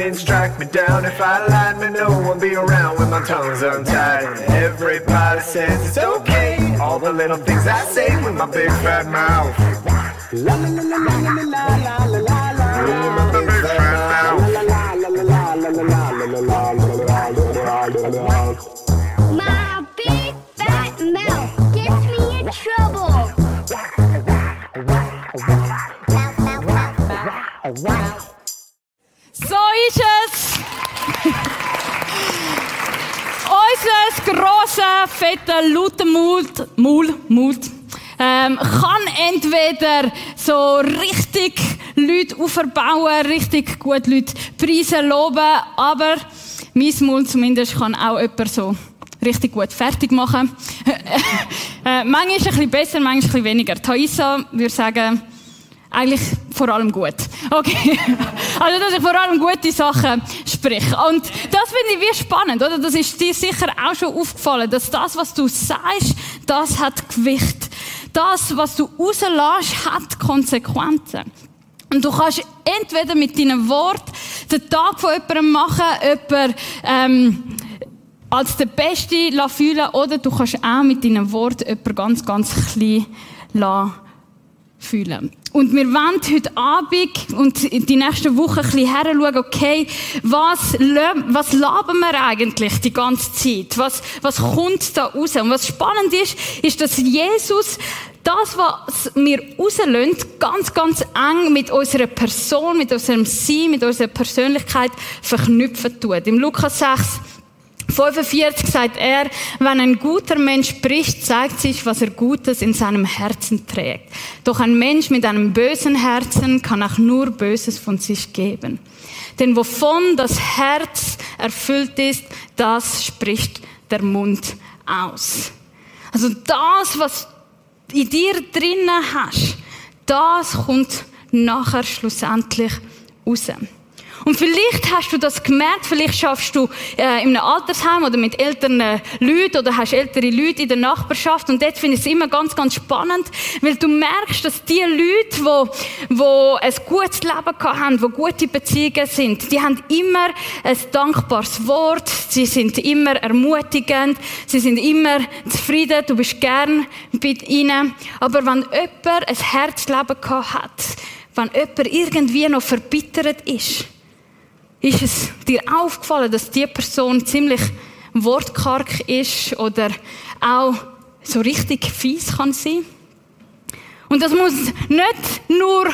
lightning strike me down if I lied, may no one be around when my tongue's untied. Everybody says it's okay, all the little things I say with my big fat mouth. La la la la la la Mut, Maul, Mut, ähm, kann entweder so richtig Leute aufbauen, richtig gut Leute preisen, loben, aber mein Mund zumindest kann auch jemand so richtig gut fertig machen. äh, manchmal ein bisschen besser, manchmal ein bisschen weniger. Thaisa würde sagen, eigentlich vor allem gut. Okay. Also, dass ich vor allem gute Sachen spreche. Und das finde ich wie spannend, oder? Das ist dir sicher auch schon aufgefallen, dass das, was du sagst, das hat Gewicht. Das, was du rauslässt, hat Konsequenzen. Und du kannst entweder mit deinem Wort den Tag von jemandem machen, jemand, ähm, als der Beste fühlen oder du kannst auch mit deinem Wort jemanden ganz, ganz klein fühlen. Und wir wollen heute Abend und die nächsten Wochen ein bisschen heranschauen, okay, was, was labern wir eigentlich die ganze Zeit? Was, was kommt da raus? Und was spannend ist, ist, dass Jesus das, was wir rauslösen, ganz, ganz eng mit unserer Person, mit unserem Sein, mit unserer Persönlichkeit verknüpfen tut. Im Lukas 6, 45 sagt er, wenn ein guter Mensch spricht, zeigt sich, was er Gutes in seinem Herzen trägt. Doch ein Mensch mit einem bösen Herzen kann auch nur Böses von sich geben. Denn wovon das Herz erfüllt ist, das spricht der Mund aus. Also das, was in dir drinnen hast, das kommt nachher schlussendlich raus. Und vielleicht hast du das gemerkt, vielleicht schaffst du äh, in einem Altersheim oder mit älteren Leuten oder hast ältere Leute in der Nachbarschaft. Und dort finde ich es immer ganz, ganz spannend, weil du merkst, dass die Leute, wo, wo ein gutes Leben haben, wo gute Beziehungen sind, die haben immer ein dankbares Wort, sie sind immer ermutigend, sie sind immer zufrieden, du bist gern bei ihnen. Aber wenn jemand ein Herzleben hat, wenn jemand irgendwie noch verbittert ist, ist es dir aufgefallen, dass die Person ziemlich wortkarg ist oder auch so richtig fies kann sein? Und das muss nicht nur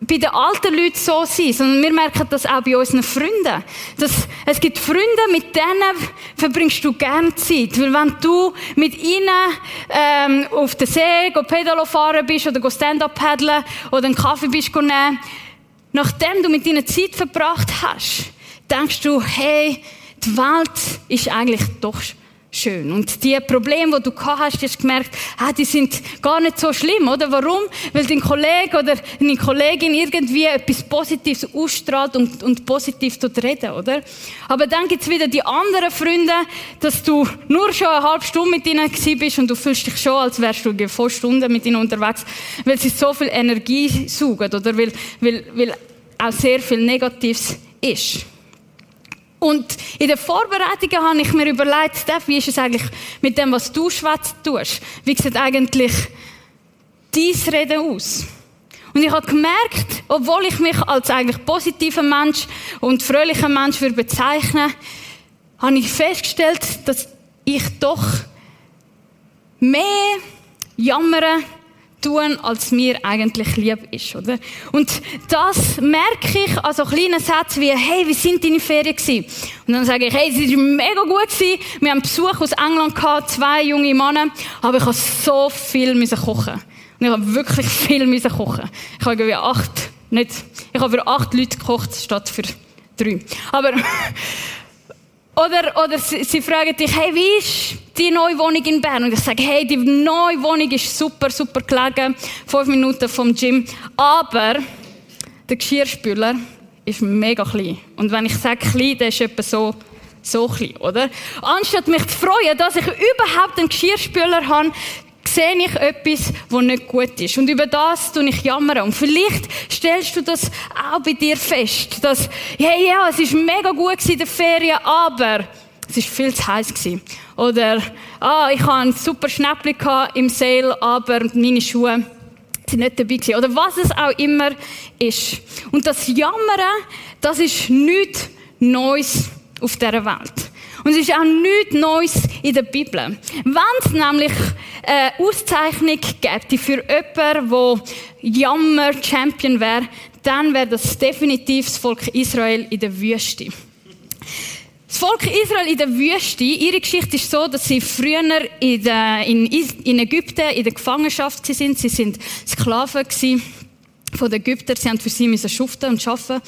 bei den alten Leuten so sein, sondern wir merken das auch bei unseren Freunden. Dass es gibt Freunde, mit denen verbringst du gerne Zeit. Weil wenn du mit ihnen ähm, auf den See go Pedalo fahren bist oder go Stand-up paddeln oder einen Kaffee bist nehmen, nachdem du mit ihnen Zeit verbracht hast, denkst du, hey, die Welt ist eigentlich doch schön. Und die Probleme, die du gehabt hast, hast gemerkt, ah, die sind gar nicht so schlimm, oder? Warum? Weil dein Kollege oder deine Kollegin irgendwie etwas Positives ausstrahlt und, und positiv dort reden, oder? Aber dann gibt's wieder die anderen Freunde, dass du nur schon eine halbe Stunde mit ihnen gewesen bist und du fühlst dich schon, als wärst du vor Stunden mit ihnen unterwegs, weil sie so viel Energie saugen, oder? Weil, weil, weil auch sehr viel Negatives ist. Und in den Vorbereitungen habe ich mir überlegt, Steph, wie ist es eigentlich mit dem, was du schwätzt tust? Wie sieht eigentlich dein Reden aus? Und ich habe gemerkt, obwohl ich mich als eigentlich positiver Mensch und fröhlicher Mensch würde bezeichnen, habe ich festgestellt, dass ich doch mehr jammere tun, als mir eigentlich lieb ist, oder? Und das merke ich an so kleinen Sätzen wie, hey, wie sind deine Ferien gewesen? Und dann sage ich, hey, sie waren mega gut gewesen. Wir haben Besuch aus England gehabt, zwei junge Männer, aber ich habe so viel müssen kochen. Und ich habe wirklich viel müssen kochen. Ich habe irgendwie acht, nicht, ich habe für acht Leute gekocht, statt für drei. Aber, oder, oder sie, sie fragen dich, hey, wie ist die neue Wohnung in Bern? Und ich sage, hey, die neue Wohnung ist super, super gelegen. Fünf Minuten vom Gym. Aber der Geschirrspüler ist mega klein. Und wenn ich sage klein, dann ist etwa so, so klein, oder? Anstatt mich zu freuen, dass ich überhaupt einen Geschirrspüler habe, sehe ich etwas, was nicht gut ist. Und über das tue ich jammern. Und vielleicht stellst du das auch bei dir fest, dass, hey, ja, es ist mega gut in der Ferien, aber es ist viel zu heiß gewesen. Oder, ah, ich hatte ein super Schnäppchen im Sale, aber meine Schuhe sind nicht dabei gewesen. Oder was es auch immer ist. Und das Jammern, das ist nichts Neues auf dieser Welt. Und es ist auch nichts Neues in der Bibel. Wenn es nämlich eine Auszeichnung gäbe für jemanden, der Jammer-Champion wäre, dann wäre das definitiv das Volk Israel in der Wüste. Das Volk Israel in der Wüste, ihre Geschichte ist so, dass sie früher in, der, in, in Ägypten in der Gefangenschaft sind. Sie sind Sklaven von den Ägyptern. Sie haben für sie müssen schuften und schaffen.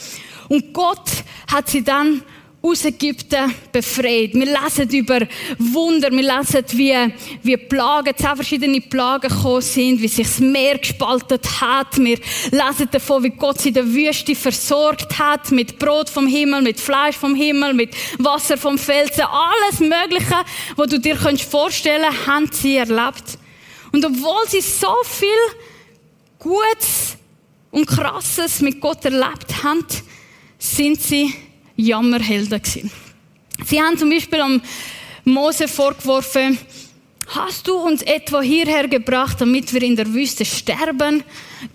Und Gott hat sie dann aus Ägypten befreit. Wir lesen über Wunder, wir lesen, wie, wie Plagen, zehn verschiedene Plagen gekommen sind, wie sich das Meer gespaltet hat. Wir lesen davon, wie Gott sie in der Wüste versorgt hat, mit Brot vom Himmel, mit Fleisch vom Himmel, mit Wasser vom Felsen. Alles Mögliche, was du dir vorstellen kannst, haben sie erlebt. Und obwohl sie so viel Gutes und Krasses mit Gott erlebt haben, sind sie Jammerhelden gewesen. Sie haben zum Beispiel am Mose vorgeworfen, hast du uns etwa hierher gebracht, damit wir in der Wüste sterben?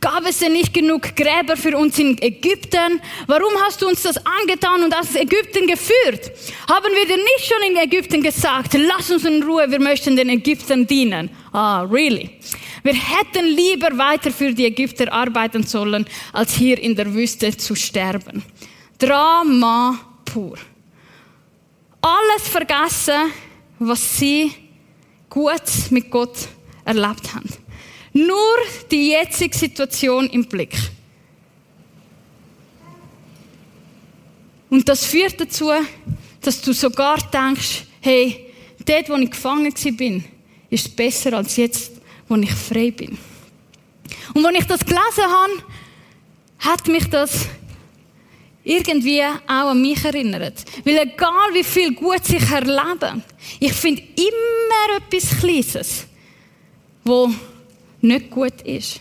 Gab es denn nicht genug Gräber für uns in Ägypten? Warum hast du uns das angetan und aus Ägypten geführt? Haben wir dir nicht schon in Ägypten gesagt, lass uns in Ruhe, wir möchten den Ägyptern dienen? Ah, really? Wir hätten lieber weiter für die Ägypter arbeiten sollen, als hier in der Wüste zu sterben. Drama pur. Alles vergessen, was sie gut mit Gott erlebt haben. Nur die jetzige Situation im Blick. Und das führt dazu, dass du sogar denkst, hey, dort, wo ich gefangen bin, ist besser als jetzt, wo ich frei bin. Und wenn ich das gelesen habe, hat mich das irgendwie auch an mich erinnert. Weil egal wie viel gut ich erlebe, ich finde immer etwas Kleines, wo nicht gut ist.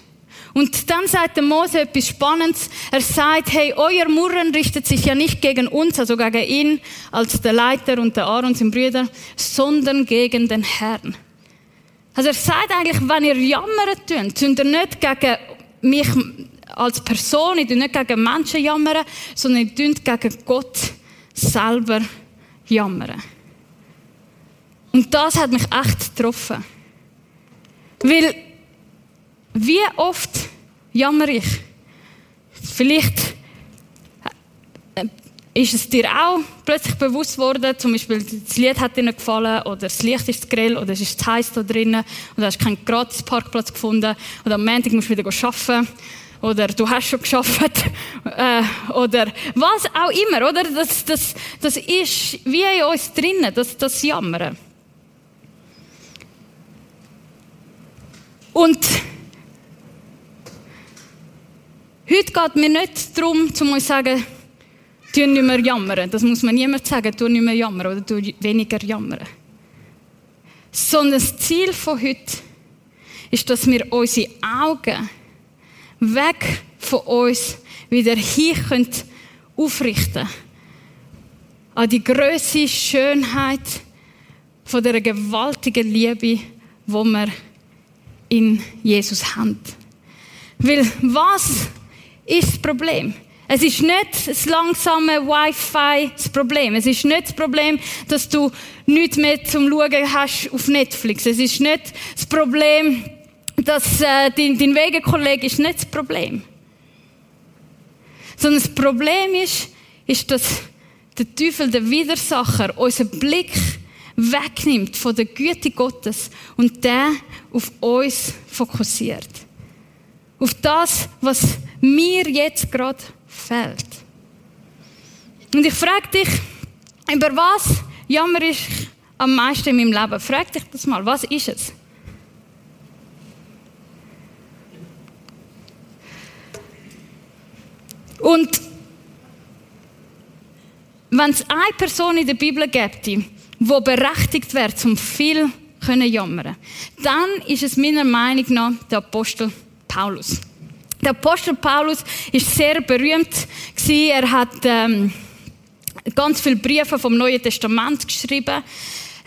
Und dann sagt der Mose etwas Spannendes. Er sagt, hey, euer Murren richtet sich ja nicht gegen uns, also gegen ihn als der Leiter und der Aaron, sein Brüder, sondern gegen den Herrn. Also er sagt eigentlich, wenn ihr jammern tut, tut ihr nicht gegen mich als Person, ich nicht gegen Menschen jammern, sondern ich gegen Gott selber jammern. Und das hat mich echt getroffen. Weil, wie oft jammer ich? Vielleicht äh, ist es dir auch plötzlich bewusst worden, zum Beispiel das Lied hat dir nicht gefallen oder das Licht ist zu grell oder es ist zu heiß da drinnen oder du hast keinen gratis Parkplatz gefunden oder am Montag musst du wieder arbeiten oder du hast schon geschafft äh, oder was auch immer, oder? Das, das, das ist wie in uns drinnen, das, das Jammern. Und heute geht mir nicht darum, zu uns sagen, tu nicht mehr jammern. Das muss man niemand sagen, tu nicht mehr jammern oder tu weniger jammern. Sondern das Ziel von heute ist, dass wir unsere Augen weg von uns wieder hier könnt aufrichten an die größte Schönheit von der gewaltigen Liebe, wo wir in Jesus haben. Weil was ist das Problem? Es ist nicht das langsame Wi-Fi das Problem. Es ist nicht das Problem, dass du nichts mehr zum Schauen hast auf Netflix. Es ist nicht das Problem, dass äh, dein, dein Wegekollege ist nicht das Problem. Sondern das Problem ist, ist, dass der Teufel, der Widersacher, unseren Blick wegnimmt von der Güte Gottes und der auf uns fokussiert. Auf das, was mir jetzt gerade fehlt. Und ich frage dich, über was jammer ich am meisten in meinem Leben? Frag dich das mal, was ist es? Und wenn es eine Person in der Bibel gibt, die berechtigt wäre, zum viel können jammern. Dann ist es meiner Meinung nach der Apostel Paulus. Der Apostel Paulus ist sehr berühmt. Er hat ähm, ganz viele Briefe vom Neuen Testament geschrieben.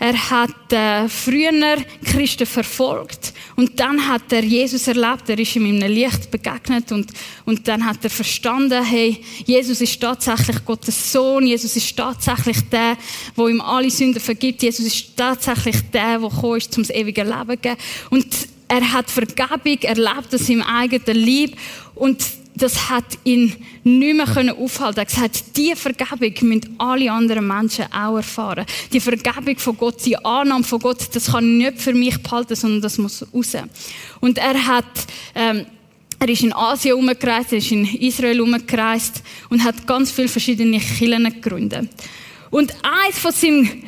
Er hat äh, früher Christen verfolgt und dann hat er Jesus erlebt. Er ist ihm in einem Licht begegnet und, und dann hat er verstanden, hey, Jesus ist tatsächlich Gottes Sohn. Jesus ist tatsächlich der, wo ihm alle Sünden vergibt. Jesus ist tatsächlich der, der gekommen ist, um das ewige Leben zu geben. Und er hat Vergebung erlebt aus seinem eigenen Lieb und das hat ihn nicht mehr können aufhalten. Er hat gesagt, diese Vergebung müssen alle anderen Menschen auch erfahren. Die Vergebung von Gott, die Annahme von Gott, das kann ich nicht für mich behalten, sondern das muss raus. Und er hat, ähm, er ist in Asien umgereist, er ist in Israel umgereist und hat ganz viele verschiedene Kirchen gegründet. Und eins von seinem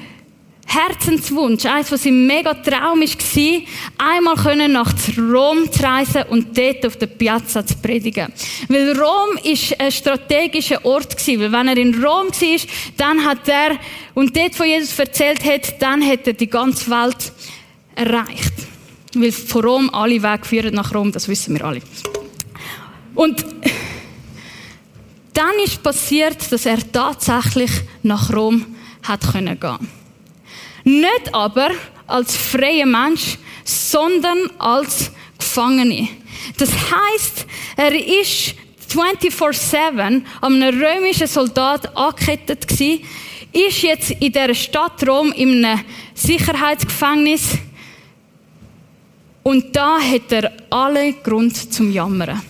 Herzenswunsch, eins von seinem mega Traum war, einmal können nach Rom zu reisen und dort auf der Piazza zu predigen. Weil Rom ist ein strategischer Ort gewesen, weil wenn er in Rom war, dann hat er, und dort von Jesus erzählt hat, dann hat er die ganze Welt erreicht. Weil von Rom alle Wege führen nach Rom, das wissen wir alle. Und dann ist passiert, dass er tatsächlich nach Rom hat können. Nicht aber als freier Mensch, sondern als Gefangene. Das heißt, er ist 24-7 an einem römischen Soldat angekettet gewesen, ist jetzt in der Stadt Rom in einem Sicherheitsgefängnis und da hat er alle Grund zum Jammern.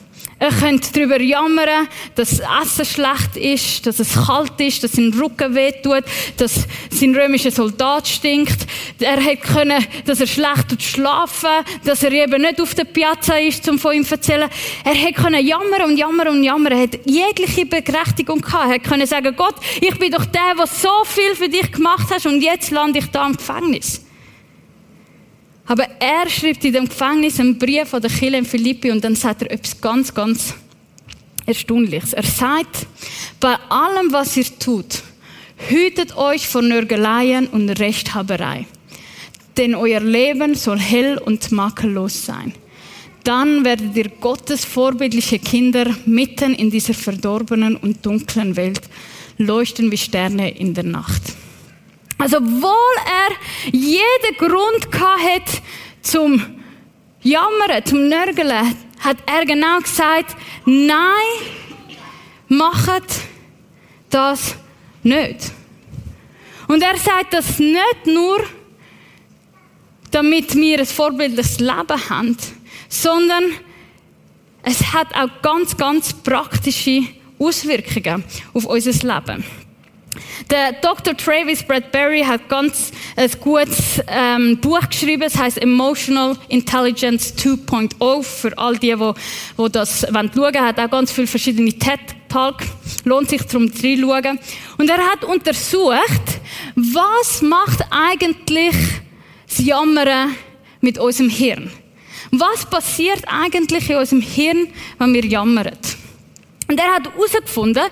Er könnte darüber jammern, dass das Essen schlecht ist, dass es kalt ist, dass sein Rücken wehtut, dass sein römischer Soldat stinkt. Er hätte können, dass er schlecht schlafen, dass er eben nicht auf der Piazza ist, um von ihm zu erzählen. Er hätte können jammern und jammern und jammern. Er hätte jegliche Berechtigung gehabt. Er hätte können sagen, Gott, ich bin doch der, der so viel für dich gemacht hat und jetzt lande ich da im Gefängnis. Aber er schreibt in dem Gefängnis einen Brief an der Kirche in Philippi und dann sagt er etwas ganz, ganz Erstaunliches. Er sagt, bei allem, was ihr tut, hütet euch vor Nörgeleien und Rechthaberei. Denn euer Leben soll hell und makellos sein. Dann werdet ihr Gottes vorbildliche Kinder mitten in dieser verdorbenen und dunklen Welt leuchten wie Sterne in der Nacht. Also, obwohl er jeden Grund hat zum Jammern, zum Nörgeln, hat er genau gesagt, nein, macht das nicht. Und er sagt das nicht nur, damit wir ein vorbildliches Leben haben, sondern es hat auch ganz, ganz praktische Auswirkungen auf unser Leben. Der Dr. Travis Bradbury hat ganz ein gutes ähm, Buch geschrieben, es heißt Emotional Intelligence 2.0 für all die, die, die das schauen wollen. Hat auch ganz viele verschiedene TED Talk. Lohnt sich darum reinschauen. Und er hat untersucht, was macht eigentlich das Jammern mit unserem Hirn? Was passiert eigentlich in unserem Hirn, wenn wir jammern? Und er hat herausgefunden,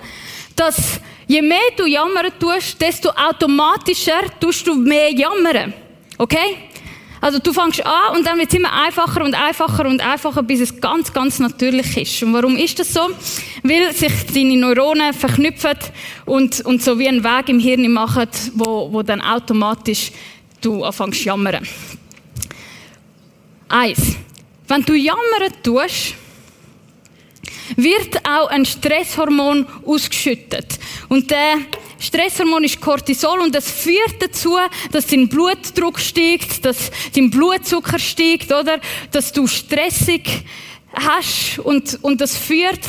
dass Je mehr du jammern tust, desto automatischer tust du mehr jammern. Okay? Also du fängst an und dann wird es immer einfacher und einfacher und einfacher, bis es ganz, ganz natürlich ist. Und warum ist das so? Weil sich deine Neuronen verknüpfen und, und so wie einen Weg im Hirn machen, wo, wo dann automatisch du anfängst jammern. Eins. Wenn du jammern tust, wird auch ein Stresshormon ausgeschüttet. Und der Stresshormon ist Cortisol und das führt dazu, dass dein Blutdruck steigt, dass dein Blutzucker steigt, oder? Dass du stressig hast und, und das führt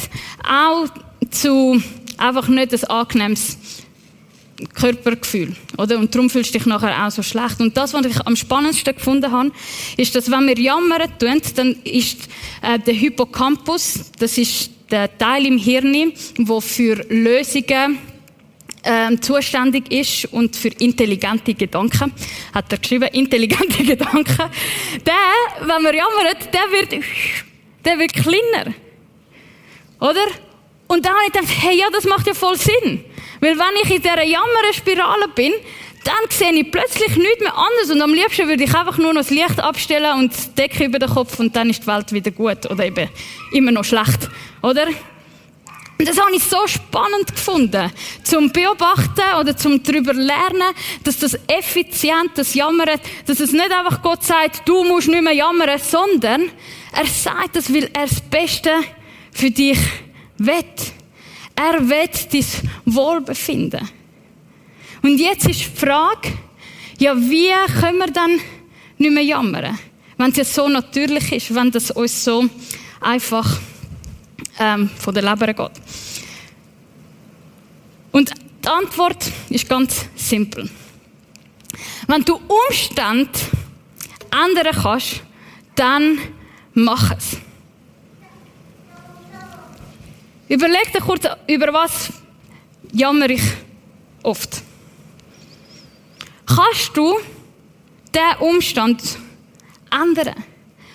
auch zu einfach nicht ein angenehmes Körpergefühl, oder? Und darum fühlst du dich nachher auch so schlecht. Und das, was ich am spannendsten gefunden habe, ist, dass wenn wir jammern tun, dann ist äh, der Hippocampus, das ist der Teil im Hirn, wo für Lösungen ähm, zuständig ist und für intelligente Gedanken, hat er geschrieben, intelligente Gedanken. Der, wenn man jammert, der wird, der wird kleiner. Oder? Und dann habe ich gedacht, hey, ja, das macht ja voll Sinn. Weil wenn ich in dieser Jammerspirale bin, dann sehe ich plötzlich nichts mehr anders und am liebsten würde ich einfach nur noch das Licht abstellen und die Decke über den Kopf und dann ist die Welt wieder gut oder eben immer noch schlecht, oder? Und das habe ich so spannend gefunden, zum Beobachten oder zum darüber lernen, dass das effizient, das Jammern, dass es nicht einfach Gott sagt, du musst nicht mehr jammern, sondern er sagt das, weil er das Beste für dich will. Er will dein Wohlbefinden. Und jetzt ist die Frage, ja, wie können wir dann nicht mehr jammern? Wenn es ja so natürlich ist, wenn das uns so einfach ähm, von der Leber geht. Und die Antwort ist ganz simpel. Wenn du Umstand ändern kannst, dann mach es. Überleg dir kurz, über was jammer ich oft. Kannst du diesen Umstand ändern?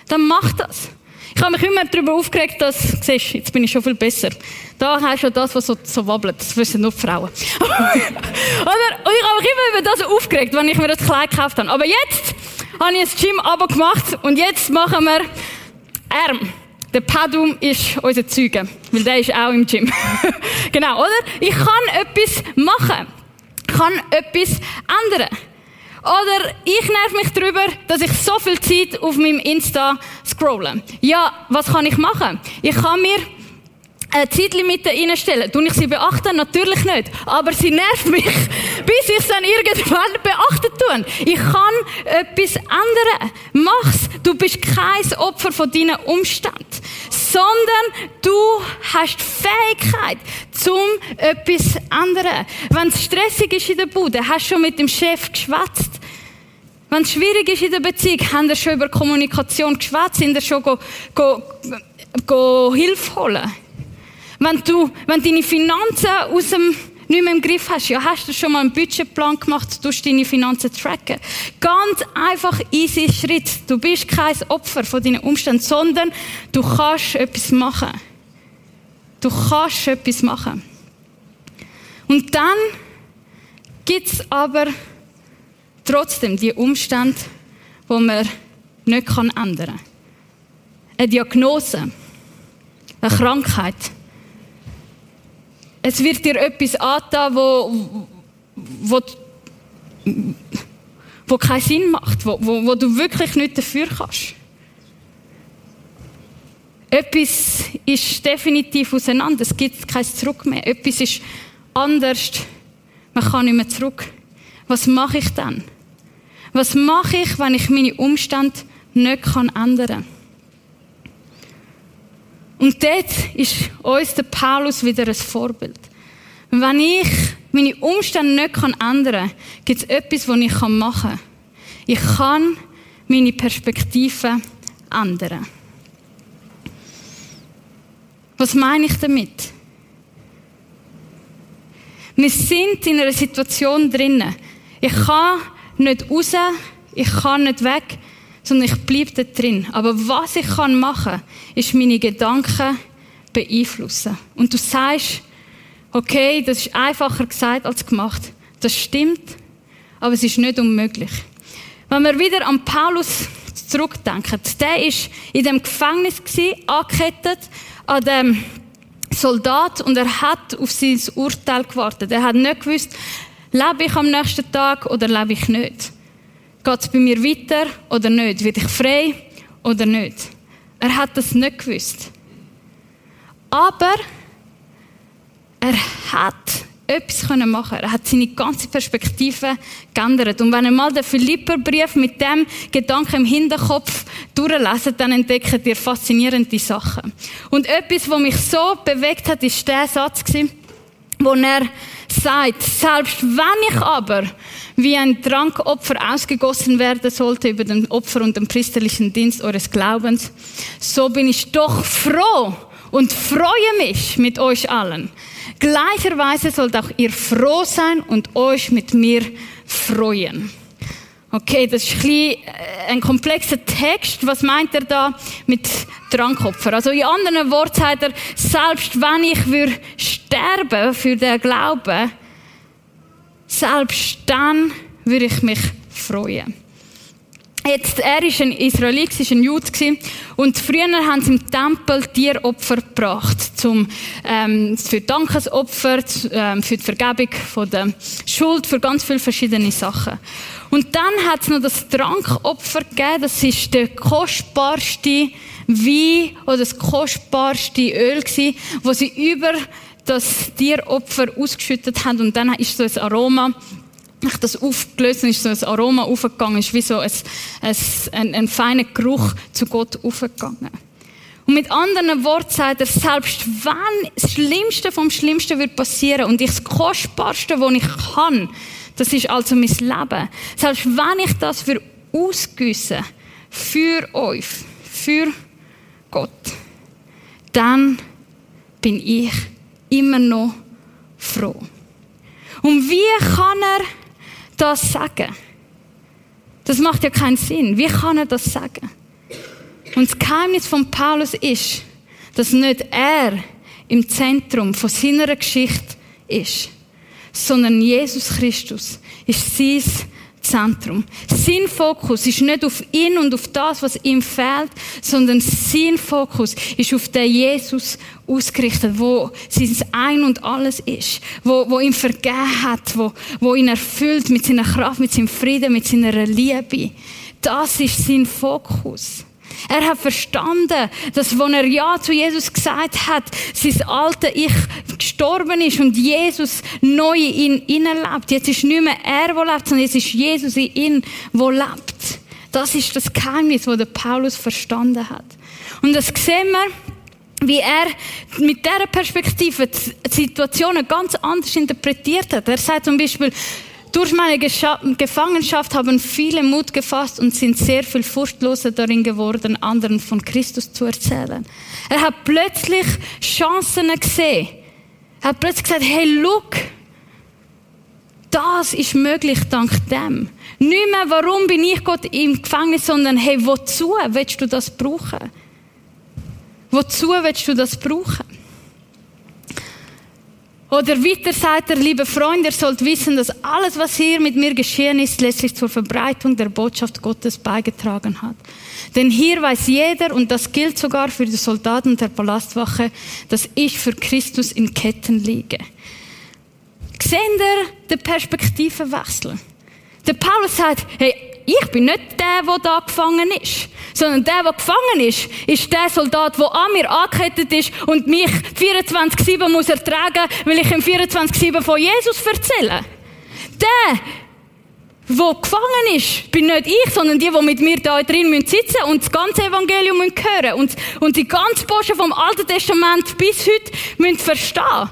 Dann mach das. Ich habe mich immer darüber aufgeregt, dass, siehst jetzt bin ich schon viel besser. Da hast du das, was so, so wabbelt. Das wissen nur Frauen. Oder? Und ich habe mich immer über das aufgeregt, wenn ich mir das Kleid gekauft habe. Aber jetzt habe ich ein Gym-Abo gemacht und jetzt machen wir Arm. Der Padum ist unser Zeuge, weil der ist auch im Gym. genau, oder? Ich kann etwas machen. Ich kann etwas ändern. Oder ich nerv mich darüber, dass ich so viel Zeit auf meinem Insta scrolle. Ja, was kann ich machen? Ich kann mir eine Zeitlimite reinstellen. Tun ich sie beachten? Natürlich nicht. Aber sie nervt mich, bis ich es dann irgendwann beachten tue. Ich kann etwas ändern. Mach's. Du bist kein Opfer von deinen Umständen. Sondern du hast die Fähigkeit, zum etwas ändern. Wenn es stressig ist in der Bude, hast du schon mit dem Chef geschwätzt. Wenn es schwierig ist in der Beziehung, haben wir schon über Kommunikation geschwätzt, sind wir schon go, go, go Hilfe holen. Wenn du, wenn deine Finanzen aus dem, nicht mehr im Griff hast, ja, hast du schon mal einen Budgetplan gemacht, du deine Finanzen tracken. Ganz einfach easy Schritt. Du bist kein Opfer von deinen Umständen, sondern du kannst etwas machen. Du kannst etwas machen. Und dann gibt's aber trotzdem die Umstände, wo man nicht ändern kann. Eine Diagnose, eine Krankheit, es wird dir etwas angetan, wo, wo, wo keinen Sinn macht, wo, wo, wo du wirklich nicht dafür kannst. Etwas ist definitiv auseinander. Es gibt kein Zurück mehr. Etwas ist anders. Man kann nicht mehr zurück. Was mache ich dann? Was mache ich, wenn ich meine Umstände nicht ändern kann? Und dort ist uns der Paulus wieder ein Vorbild. Wenn ich meine Umstände nicht ändern kann, gibt es etwas, was ich machen kann. Ich kann meine Perspektive ändern. Was meine ich damit? Wir sind in einer Situation drinnen. Ich kann nicht raus, ich kann nicht weg, sondern ich bleibe da drin. Aber was ich kann machen, ist meine Gedanken beeinflussen. Und du sagst, okay, das ist einfacher gesagt als gemacht. Das stimmt, aber es ist nicht unmöglich. Wenn wir wieder an Paulus zurückdenken, der ist in dem Gefängnis angekettet an dem Soldat und er hat auf sein Urteil gewartet. Er hat nicht gewusst, lebe ich am nächsten Tag oder lebe ich nicht. Geht es bei mir weiter oder nicht? Werde ich frei oder nicht? Er hat das nicht gewusst. Aber er hat etwas machen Er hat seine ganze Perspektive geändert. Und wenn ihr mal den Philipperbrief mit dem Gedanken im Hinterkopf durchlesen, dann entdeckt ihr faszinierende Sachen. Und etwas, was mich so bewegt hat, ist der Satz wo er sagt, selbst wenn ich aber wie ein Trankopfer ausgegossen werden sollte über den Opfer und den priesterlichen Dienst eures Glaubens, so bin ich doch froh und freue mich mit euch allen. Gleicherweise sollt auch ihr froh sein und euch mit mir freuen. Okay, das ist ein, äh, ein komplexer Text. Was meint er da mit Trankopfer? Also in anderen Worten sagt er, selbst wenn ich würde sterben für den Glauben, selbst dann würde ich mich freuen. Jetzt, er ist ein Israelit, ist ein Jude und früher haben sie im Tempel Tieropfer gebracht, zum, ähm, für Dankesopfer, ähm, für die Vergebung von der Schuld, für ganz viele verschiedene Sachen. Und dann hat es noch das Trankopfer gegeben, das ist der kostbarste Wein oder das kostbarste Öl gewesen, wo sie über das Tieropfer ausgeschüttet haben und dann ist so ein Aroma ich das aufgelöst ist so ein Aroma aufgegangen, ist wie so ein, ein, ein, ein feiner Geruch zu Gott aufgegangen. Und mit anderen Worten sagt er, selbst wenn das Schlimmste vom Schlimmsten wird passieren und ich das Kostbarste, was ich kann, das ist also mein Leben. Selbst wenn ich das für ausgüsse, für euch, für Gott, dann bin ich immer noch froh. Und wie kann er das sagen? Das macht ja keinen Sinn. Wie kann er das sagen? Und das Geheimnis von Paulus ist, dass nicht er im Zentrum von seiner Geschichte ist, sondern Jesus Christus ist sein Zentrum. Sein Fokus ist nicht auf ihn und auf das, was ihm fehlt, sondern sein Fokus ist auf den Jesus ausgerichtet, wo sein Ein und Alles ist, wo, wo ihm vergeben hat, wo, wo ihn erfüllt mit seiner Kraft, mit seinem Frieden, mit seiner Liebe. Das ist sein Fokus. Er hat verstanden, dass, wenn er Ja zu Jesus gesagt hat, sein alte Ich gestorben ist und Jesus neu in ihn lebt. Jetzt ist nicht mehr er, der lebt, sondern jetzt ist Jesus in ihm, der lebt. Das ist das Geheimnis, das der Paulus verstanden hat. Und das sehen wir, wie er mit dieser Perspektive die Situationen ganz anders interpretiert hat. Er sagt zum Beispiel, durch meine Gefangenschaft haben viele Mut gefasst und sind sehr viel furchtloser darin geworden, anderen von Christus zu erzählen. Er hat plötzlich Chancen gesehen. Er hat plötzlich gesagt, hey, look, das ist möglich dank dem. Nicht mehr, warum bin ich Gott im Gefängnis, sondern hey, wozu willst du das brauchen? Wozu willst du das brauchen? Oder weiter sagt er, liebe Freunde, ihr sollt wissen, dass alles, was hier mit mir geschehen ist, letztlich zur Verbreitung der Botschaft Gottes beigetragen hat. Denn hier weiß jeder, und das gilt sogar für die Soldaten der Palastwache, dass ich für Christus in Ketten liege. Sehen ihr den Perspektivenwechsel? Der Paulus sagt, hey, ich bin nicht der, der da gefangen ist sondern der, der gefangen ist, ist der Soldat, der an mir angekettet ist und mich 24-7 muss ertragen, weil ich ihm 24-7 von Jesus erzähle. Der, der gefangen ist, bin nicht ich, sondern die, die mit mir da drin sitzen müssen und das ganze Evangelium müssen hören und, und die ganze Botschaft vom Alten Testament bis heute müssen verstehen.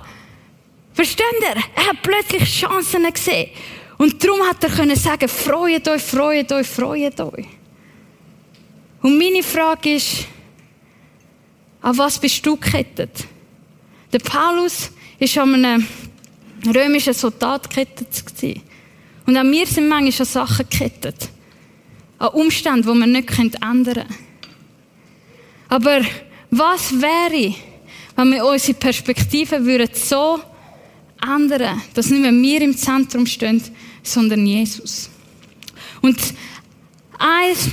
Versteht ihr? Er hat plötzlich Chancen gesehen. Und darum hat er können sagen, freut euch, freut euch, freut euch. Und meine Frage ist, an was bist du gekettet? Der Paulus war an einem römischen Soldat gekettet. Und auch wir sind manchmal an Sachen gekettet. An Umständen, die wir nicht ändern können. Aber was wäre, wenn wir unsere Perspektive würden so ändern, dass nicht mehr wir im Zentrum stehen, sondern Jesus. Und eins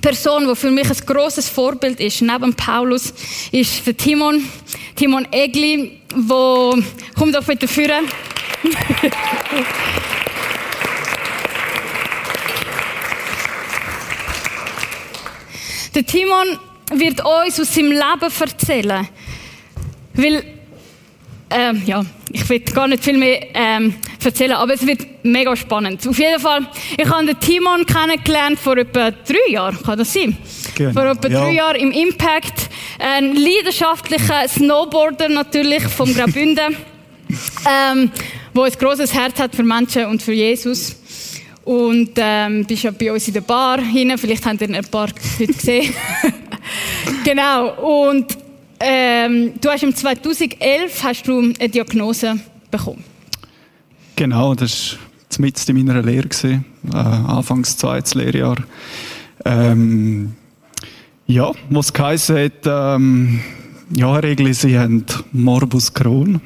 Person, die für mich ein großes Vorbild ist, neben Paulus, ist der Timon, Timon Egli, wo, komm doch bitte führen. der Timon wird uns aus seinem Leben erzählen. Weil, ähm, ja, ich will gar nicht viel mehr ähm, erzählen, aber es wird mega spannend. Auf jeden Fall, ich habe den Timon kennengelernt vor etwa drei Jahren, kann das sein? Genau. Vor etwa ja. drei Jahren im Impact. Ein leidenschaftlicher Snowboarder natürlich vom Graubünden, ähm, wo ein großes Herz hat für Menschen und für Jesus. Und ähm, bist ja bei uns in der Bar hinein, vielleicht habt ihr ein paar heute gesehen. genau. Und ähm, du hast im 2011 hast du eine Diagnose bekommen. Genau, das war mitten in meiner Lehre, gewesen, äh, anfangs zweites Lehrjahr. Ähm, ja, was geheißen hat, ähm, ja, Regli, Sie haben Morbus Crohn.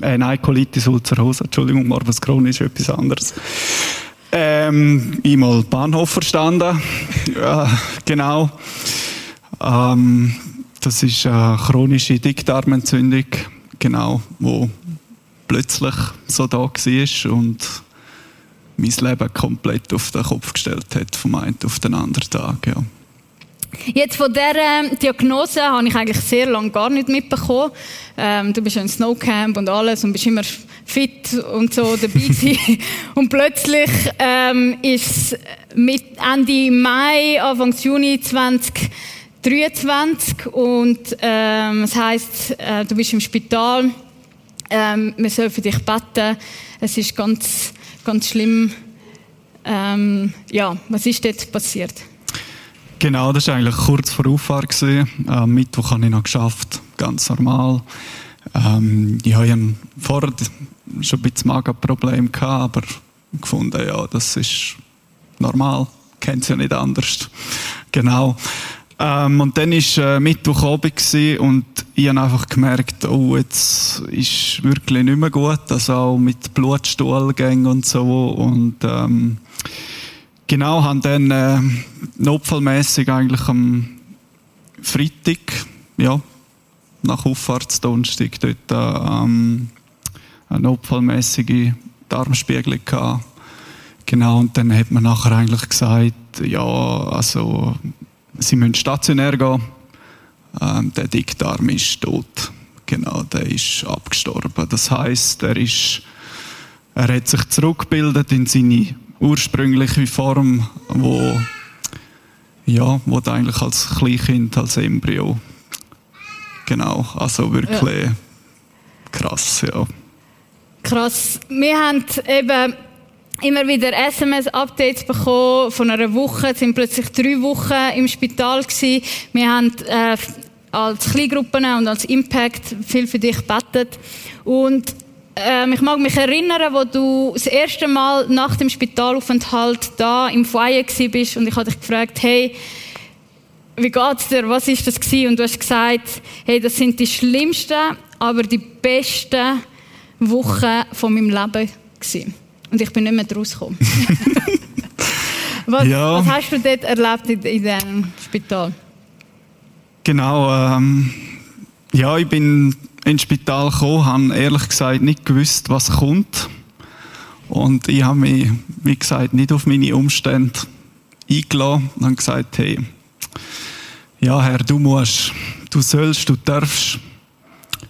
Äh, nein, Colitis ulcerosa, Entschuldigung, Morbus Crohn ist etwas anderes. Äh, ähm, einmal Bahnhof verstanden. ja, genau. Ähm, das ist eine chronische Dickdarmentzündung, genau, wo plötzlich so da war und mein Leben komplett auf den Kopf gestellt hat, vom einen auf den anderen Tag. Ja. Jetzt von dieser Diagnose habe ich eigentlich sehr lange gar nicht mitbekommen. Ähm, du bist ja im Snowcamp und alles und bist immer fit und so dabei. Und plötzlich ähm, ist mit Ende Mai, Anfang Juni 2023 und ähm, das heisst, äh, du bist im Spital. Ähm, wir sollen für dich beten. Es ist ganz, ganz schlimm. Ähm, ja, was ist dort passiert? Genau, das war eigentlich kurz vor Auffahrt. Am Mittwoch habe ich noch geschafft, ganz normal. Ähm, ich hatte vorher schon ein bisschen Magenproblem, gehabt, aber gefunden, ja, das ist normal, kennt es ja nicht anders. Genau. Ähm, und dann war äh, Mittwochabend und ich habe einfach gemerkt, oh, jetzt ist wirklich nicht mehr gut, also auch mit Blutstuhlgängen und so. Und ähm, genau, haben dann äh, notfallmäßig eigentlich am Freitag, ja, nach Auffahrtsdonnerstag dort ähm, eine notfallmäßige Darmspiegelung gehabt. Genau, und dann hat man nachher eigentlich gesagt, ja, also, sie müssen stationär gehen. Ähm, der Dickdarm ist tot. Genau, der ist abgestorben. Das heißt, er ist, er hat sich zurückgebildet in seine ursprüngliche Form, wo, ja, wo eigentlich als Kleinkind, als Embryo Genau, also wirklich ja. krass, ja. Krass. Wir haben eben immer wieder SMS-Updates bekommen. Von einer Woche sind plötzlich drei Wochen im Spital gewesen. Wir haben äh, als Kleingruppen und als Impact viel für dich gebetet. Und ähm, ich mag mich erinnern, wo du das erste Mal nach dem Spitalaufenthalt da im Foyer bist und ich habe dich gefragt, hey, wie geht's dir? Was ist das gewesen? Und du hast gesagt, hey, das sind die schlimmsten, aber die besten Wochen von meinem Leben gewesen. Und ich bin nicht mehr daraus gekommen. was, ja. was, hast du dort erlebt in, in diesem Spital? Genau, ähm, ja, ich bin ins Spital gekommen, habe ehrlich gesagt nicht gewusst, was kommt. Und ich habe mich, wie gesagt, nicht auf meine Umstände eingeladen und habe gesagt, hey, ja Herr, du musst, du sollst, du darfst.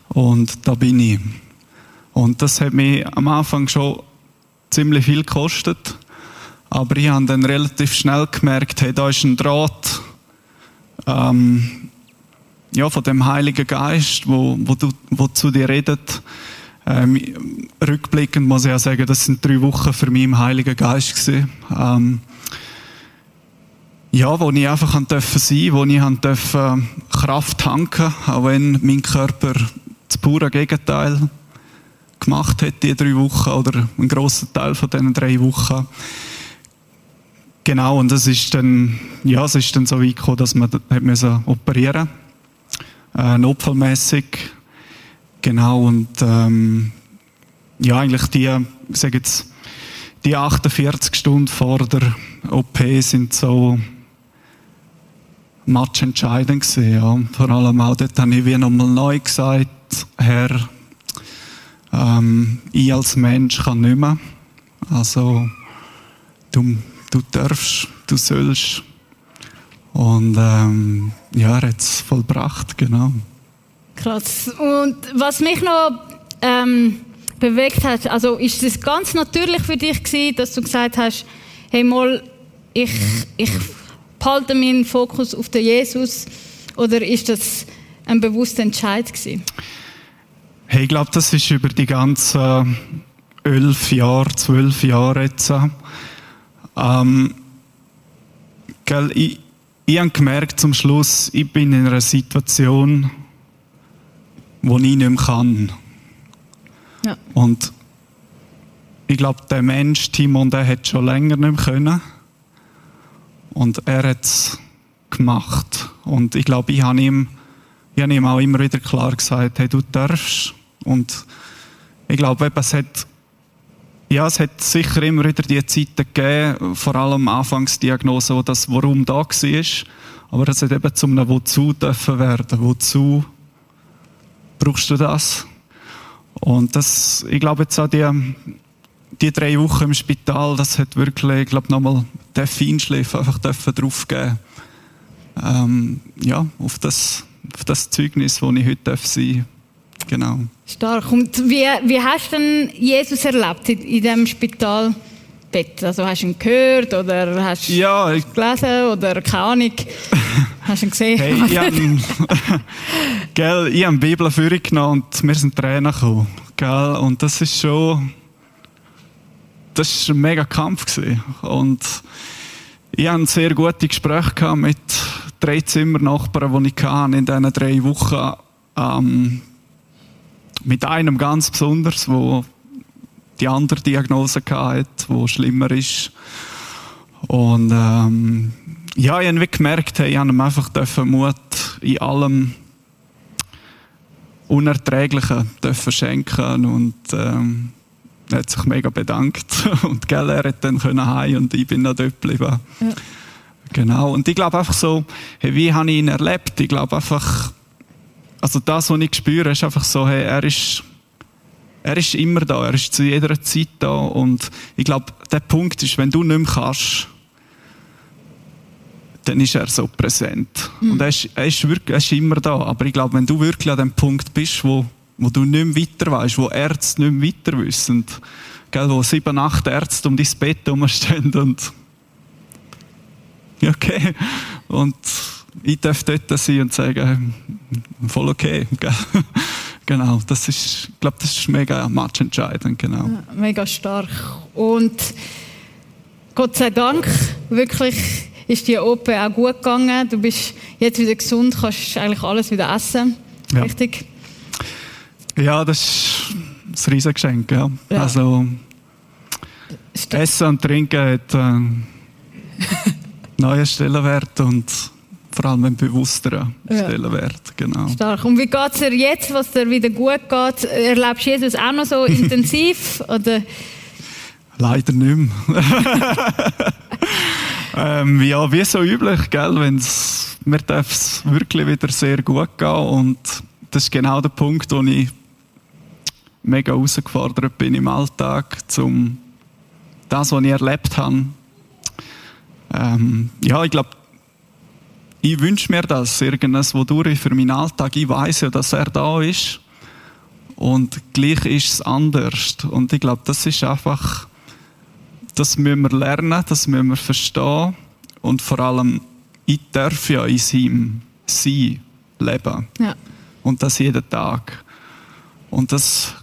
Und da bin ich. Und das hat mich am Anfang schon ziemlich viel gekostet. Aber ich habe dann relativ schnell gemerkt, hey, da ist ein Draht ähm, ja, von dem Heiligen Geist, wo, wo, du, wo zu dir redet. Ähm, rückblickend muss ich ja sagen, das sind drei Wochen für mich im Heiligen Geist gewesen. Ähm, ja, wo ich einfach sein durfte, wo ich durfte Kraft tanken, auch wenn mein Körper das pure Gegenteil gemacht hat, die drei Wochen oder einen grossen Teil von diesen drei Wochen. Genau, und das ist dann, ja, es ist dann so weit gekommen, dass man hat müssen operieren äh, notfallmäßig. Genau, und ähm, ja, eigentlich die, ich sage jetzt, die 48 Stunden vor der OP sind so matchentscheidend gewesen, ja. Vor allem auch dort habe ich wie nochmal neu gesagt, Herr, ähm, ich als Mensch kann nicht mehr. Also, du, du darfst, du sollst. Und ähm, ja, er hat es vollbracht, genau. Krass. Und was mich noch ähm, bewegt hat, also ist es ganz natürlich für dich gewesen, dass du gesagt hast, hey mal, ich, ich behalte meinen Fokus auf den Jesus oder ist das ein bewusster Entscheid gewesen? Hey, ich glaube, das ist über die ganzen elf Jahre, zwölf Jahre jetzt. Ähm, gell, ich, ich habe gemerkt zum Schluss, ich bin in einer Situation, wo ich nicht mehr kann. Ja. Und ich glaube, der Mensch, Timon, der hat schon länger nicht mehr können. Und er hat es gemacht. Und ich glaube, ich habe ihm, ich habe ihm auch immer wieder klar gesagt, hey, du darfst. Und ich glaube, es hat ja, es hat sicher immer wieder die Zeiten gegeben, vor allem Anfangsdiagnose, wo das Warum da war. Aber es hat eben zum einem Wozu dürfen werden. Wozu brauchst du das? Und das, ich glaube jetzt auch die, die drei Wochen im Spital, das hat wirklich, ich glaube, nochmal den Feinschliff einfach dürfen draufgeben. Ähm, ja, auf das, auf das Zeugnis, das ich heute sein darf. Genau. Stark. Und wie, wie hast du denn Jesus erlebt in, in diesem Spitalbett? Also hast du ihn gehört oder hast du Ja, ich, gelesen oder keine Ahnung? hast du ihn gesehen? hey, ich habe gell, ich hab die Bibel vorgenommen und mir sind Tränen gekommen. Gell? Und das ist schon, das war ein mega Kampf. Gewesen. Und ich hatte sehr gute Gespräche mit drei Zimmernachbarn, die ich hatte in diesen drei Wochen. Ähm, mit einem ganz besonders, wo die andere Diagnose hatte, wo schlimmer ist. Und ähm, ja, ich habe gemerkt, hey, ich habe ihm einfach dürfen Mut in allem Unerträglichen dürfen schenken und ähm, er hat sich mega bedankt und gell, er hat dann können heim und ich bin noch dort geblieben. Ja. Genau. Und ich glaube einfach so, hey, wie habe ich ihn erlebt? Ich glaube einfach, also das, was ich spüre, ist einfach so, hey, er ist, er ist immer da, er ist zu jeder Zeit da und ich glaube, der Punkt ist, wenn du nicht mehr kannst, dann ist er so präsent. Und er ist, er, ist wirklich, er ist immer da. Aber ich glaube, wenn du wirklich an dem Punkt bist, wo, wo du nicht mehr weiter weißt, wo Ärzte nicht mehr weiter wissen, gell, wo sieben, acht Ärzte um dein Bett herumstehen und okay. Und ich darf dort sein und sagen, voll okay. Genau, das ist, ich glaube, das ist mega matchentscheidend, genau. Ja, mega stark. Und Gott sei Dank, wirklich ist die OP auch gut gegangen. Du bist jetzt wieder gesund, kannst eigentlich alles wieder essen. Ja. Richtig? Ja, das ist ein Riesengeschenk, ja. Ja. Also, Essen und Trinken hat einen neuen Stellenwert und vor allem einen bewussteren Ja. Stellenwert, genau. Stark. Und wie geht es dir jetzt, was dir wieder gut geht? Erlebst du Jesus auch noch so intensiv? Oder? Leider nicht mehr. ähm, ja, wie so üblich, gell, wenn's, mir darf es wirklich wieder sehr gut gehen und das ist genau der Punkt, wo ich mega herausgefordert bin im Alltag, um das, was ich erlebt habe. Ähm, ja, ich glaube, ich wünsche mir das, irgendwas, wodurch ich für meinen Alltag, ich weiß ja, dass er da ist und gleich ist es anders und ich glaube, das ist einfach das müssen wir lernen, das müssen wir verstehen und vor allem, ich darf ja in seinem Sein leben. Ja. Und das jeden Tag. Und das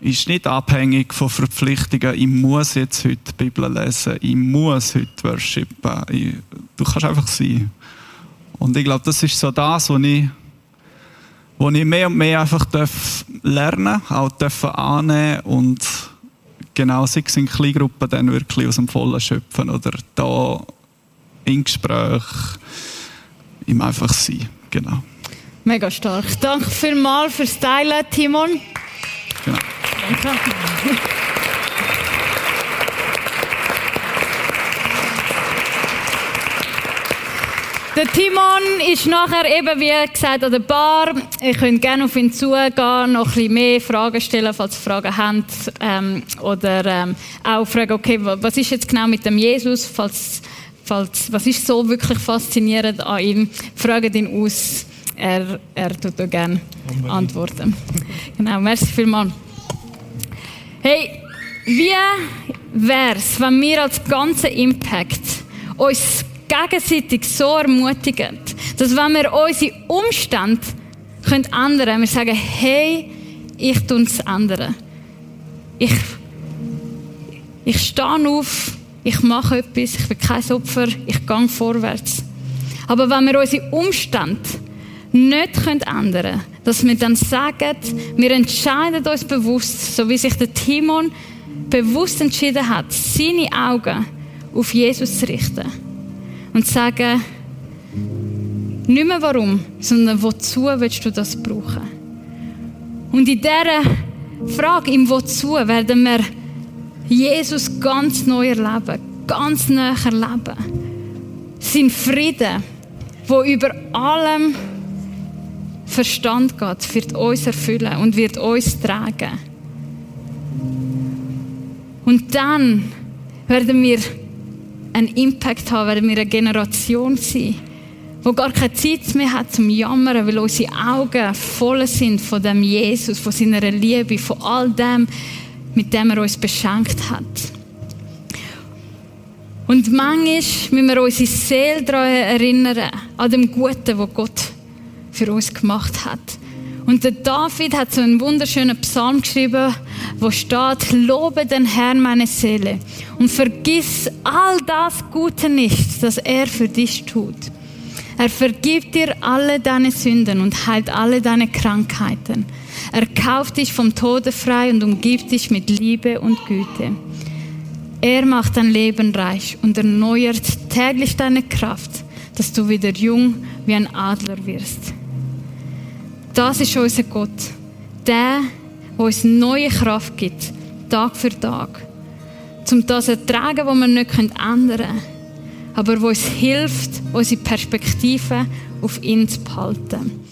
ist nicht abhängig von Verpflichtungen. Ich muss jetzt heute die Bibel lesen. Ich muss heute worshipen. Ich, du kannst einfach sein. Und ich glaube, das ist so das, was ich, was ich mehr und mehr einfach darf lernen, auch darf annehmen und genau, sei es in Kleingruppen dann wirklich aus dem Vollen schöpfen oder da in Gespräch im einfach sein. Genau. Mega stark. Danke vielmals fürs Teilen, Timon. genau. Danke. Der Timon ist nachher eben, wie gesagt, an der Bar. Ihr könnt gerne auf ihn zugehen, noch ein bisschen mehr Fragen stellen, falls ihr Fragen habt. Ähm, oder ähm, auch fragen, okay, wa- was ist jetzt genau mit dem Jesus? Falls, falls, was ist so wirklich faszinierend an ihm? Fragt ihn aus. Er, er tut euch gerne antworten. Genau, merci vielmals. Hey, wie wär's, wenn wir als ganzer Impact uns gegenseitig so ermutigen, dass wenn wir unsere Umstände können ändern können, wir sagen, hey, ich tue es ändern. Ich, ich stehe auf, ich mache etwas, ich bin kein Opfer, ich gehe vorwärts. Aber wenn wir unsere Umstände nicht können ändern können, dass wir dann sagen, wir entscheiden uns bewusst, so wie sich der Timon bewusst entschieden hat, seine Augen auf Jesus zu richten und sagen, nicht mehr warum, sondern wozu willst du das brauchen? Und in dieser Frage, im Wozu, werden wir Jesus ganz neu erleben, ganz näher erleben. Sein Frieden, wo über allem Verstand geht, wird uns erfüllen und wird uns tragen. Und dann werden wir einen Impact haben, werden wir eine Generation sein, wo gar keine Zeit mehr hat zum Jammern, weil unsere Augen voll sind von dem Jesus, von seiner Liebe, von all dem, mit dem er uns beschenkt hat. Und manchmal müssen wir unsere Seele daran erinnern, an dem Guten, was Gott für uns gemacht hat. Und der David hat so einen wunderschönen Psalm geschrieben, wo steht, lobe den Herrn meine Seele und vergiss all das Gute nicht, das er für dich tut. Er vergibt dir alle deine Sünden und heilt alle deine Krankheiten. Er kauft dich vom Tode frei und umgibt dich mit Liebe und Güte. Er macht dein Leben reich und erneuert täglich deine Kraft, dass du wieder jung wie ein Adler wirst. Das ist unser Gott. Der, der uns neue Kraft gibt, Tag für Tag. Um das zu ertragen, was wir nicht ändern können. Aber wo uns hilft, unsere Perspektive auf ihn zu behalten.